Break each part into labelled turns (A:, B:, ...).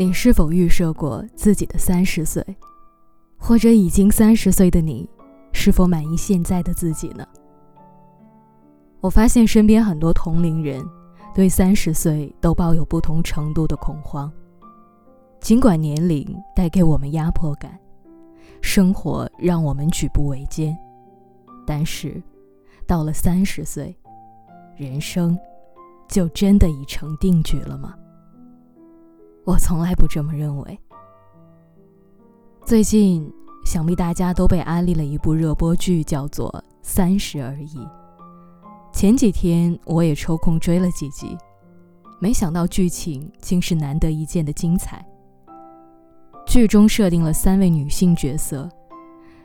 A: 你是否预设过自己的三十岁，或者已经三十岁的你，是否满意现在的自己呢？我发现身边很多同龄人对三十岁都抱有不同程度的恐慌。尽管年龄带给我们压迫感，生活让我们举步维艰，但是到了三十岁，人生就真的已成定局了吗？我从来不这么认为。最近，想必大家都被安利了一部热播剧，叫做《三十而已》。前几天我也抽空追了几集，没想到剧情竟是难得一见的精彩。剧中设定了三位女性角色，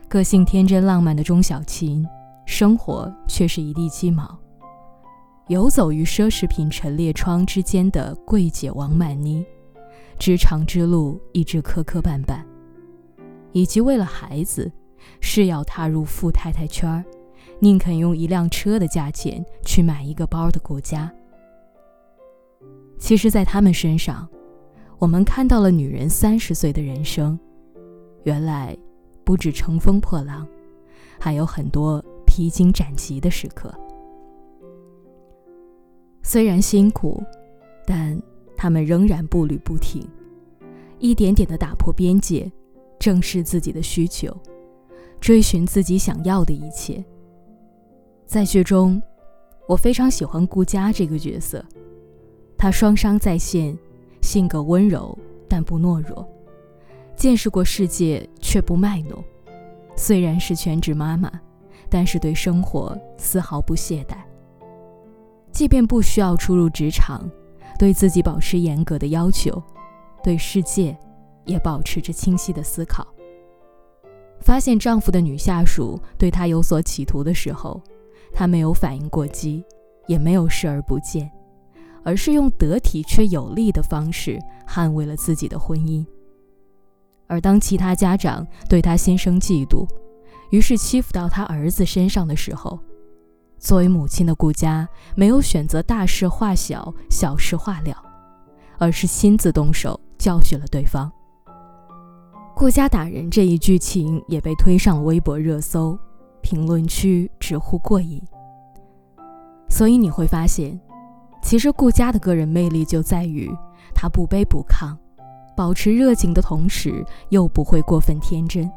A: 个性天真浪漫的钟小琴，生活却是一地鸡毛；游走于奢侈品陈列窗之间的柜姐王曼妮。职场之路一直磕磕绊绊，以及为了孩子，誓要踏入富太太圈儿，宁肯用一辆车的价钱去买一个包的顾家。其实，在他们身上，我们看到了女人三十岁的人生。原来，不止乘风破浪，还有很多披荆斩棘的时刻。虽然辛苦，但……他们仍然步履不停，一点点的打破边界，正视自己的需求，追寻自己想要的一切。在剧中，我非常喜欢顾佳这个角色，她双商在线，性格温柔但不懦弱，见识过世界却不卖弄。虽然是全职妈妈，但是对生活丝毫不懈怠，即便不需要初入职场。对自己保持严格的要求，对世界也保持着清晰的思考。发现丈夫的女下属对她有所企图的时候，她没有反应过激，也没有视而不见，而是用得体却有力的方式捍卫了自己的婚姻。而当其他家长对她心生嫉妒，于是欺负到她儿子身上的时候，作为母亲的顾佳没有选择大事化小、小事化了，而是亲自动手教训了对方。顾家打人这一剧情也被推上了微博热搜，评论区直呼过瘾。所以你会发现，其实顾佳的个人魅力就在于她不卑不亢，保持热情的同时又不会过分天真。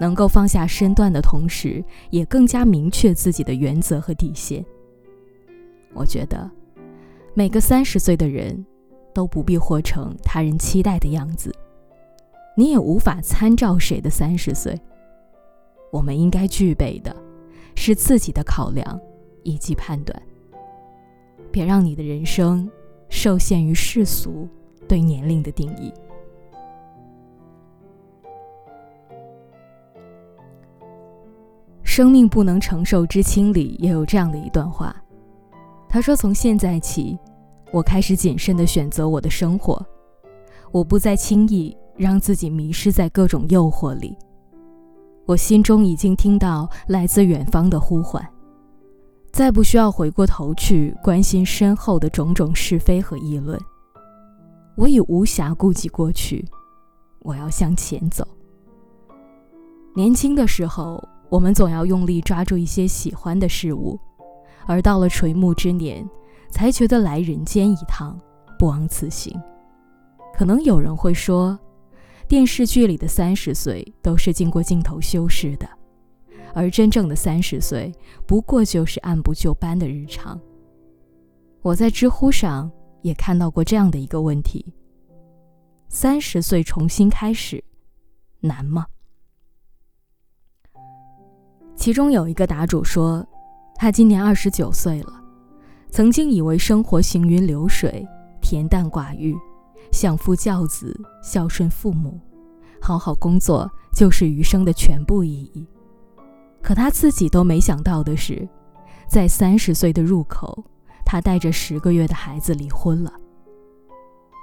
A: 能够放下身段的同时，也更加明确自己的原则和底线。我觉得，每个三十岁的人，都不必活成他人期待的样子，你也无法参照谁的三十岁。我们应该具备的，是自己的考量以及判断。别让你的人生受限于世俗对年龄的定义。生命不能承受之轻里也有这样的一段话，他说：“从现在起，我开始谨慎地选择我的生活，我不再轻易让自己迷失在各种诱惑里。我心中已经听到来自远方的呼唤，再不需要回过头去关心身后的种种是非和议论。我已无暇顾及过去，我要向前走。年轻的时候。”我们总要用力抓住一些喜欢的事物，而到了垂暮之年，才觉得来人间一趟不枉此行。可能有人会说，电视剧里的三十岁都是经过镜头修饰的，而真正的三十岁不过就是按部就班的日常。我在知乎上也看到过这样的一个问题：三十岁重新开始，难吗？其中有一个答主说，他今年二十九岁了，曾经以为生活行云流水、恬淡寡欲，相夫教子、孝顺父母、好好工作就是余生的全部意义。可他自己都没想到的是，在三十岁的入口，他带着十个月的孩子离婚了。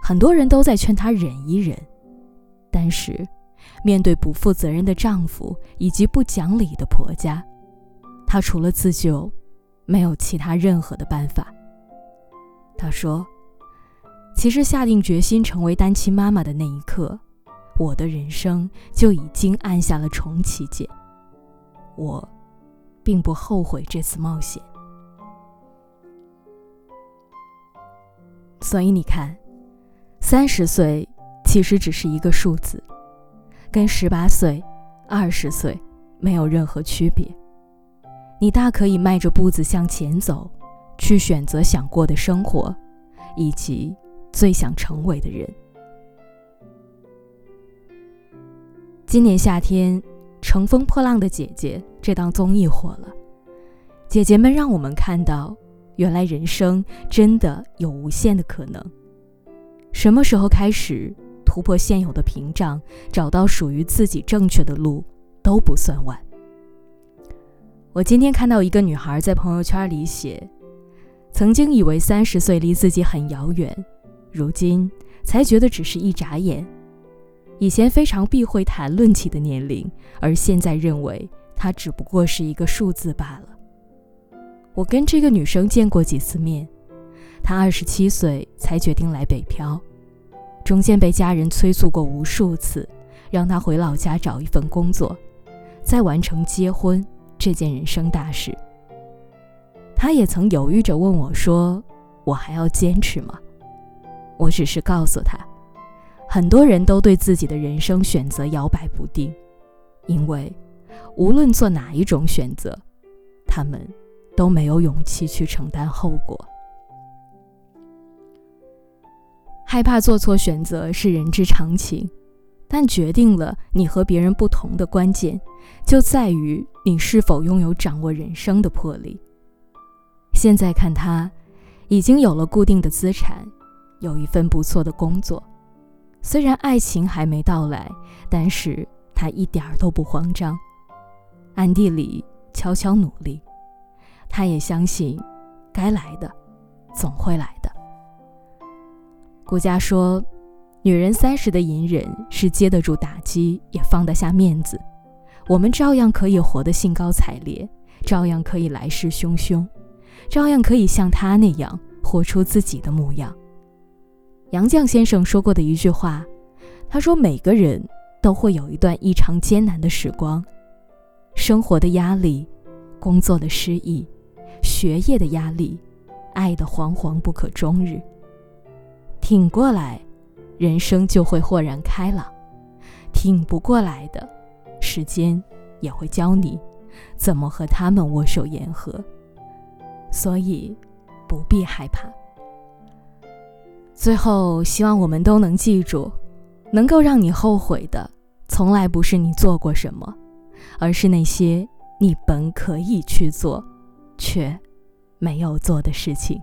A: 很多人都在劝他忍一忍，但是。面对不负责任的丈夫以及不讲理的婆家，她除了自救，没有其他任何的办法。她说：“其实下定决心成为单亲妈妈的那一刻，我的人生就已经按下了重启键。我，并不后悔这次冒险。所以你看，三十岁其实只是一个数字，跟十八岁、二十岁没有任何区别。你大可以迈着步子向前走，去选择想过的生活，以及最想成为的人。今年夏天，《乘风破浪的姐姐》这档综艺火了，姐姐们让我们看到，原来人生真的有无限的可能。什么时候开始突破现有的屏障，找到属于自己正确的路，都不算晚。我今天看到一个女孩在朋友圈里写：“曾经以为三十岁离自己很遥远，如今才觉得只是一眨眼。以前非常避讳谈论起的年龄，而现在认为它只不过是一个数字罢了。”我跟这个女生见过几次面，她二十七岁才决定来北漂，中间被家人催促过无数次，让他回老家找一份工作，再完成结婚。这件人生大事，他也曾犹豫着问我说：“我还要坚持吗？”我只是告诉他，很多人都对自己的人生选择摇摆不定，因为无论做哪一种选择，他们都没有勇气去承担后果。害怕做错选择是人之常情。但决定了你和别人不同的关键，就在于你是否拥有掌握人生的魄力。现在看他，已经有了固定的资产，有一份不错的工作。虽然爱情还没到来，但是他一点儿都不慌张，暗地里悄悄努力。他也相信，该来的，总会来的。顾家说。女人三十的隐忍是接得住打击，也放得下面子。我们照样可以活得兴高采烈，照样可以来势汹汹，照样可以像她那样活出自己的模样。杨绛先生说过的一句话，他说：“每个人都会有一段异常艰难的时光，生活的压力，工作的失意，学业的压力，爱的惶惶不可终日，挺过来。”人生就会豁然开朗，挺不过来的，时间也会教你怎么和他们握手言和，所以不必害怕。最后，希望我们都能记住，能够让你后悔的，从来不是你做过什么，而是那些你本可以去做，却没有做的事情。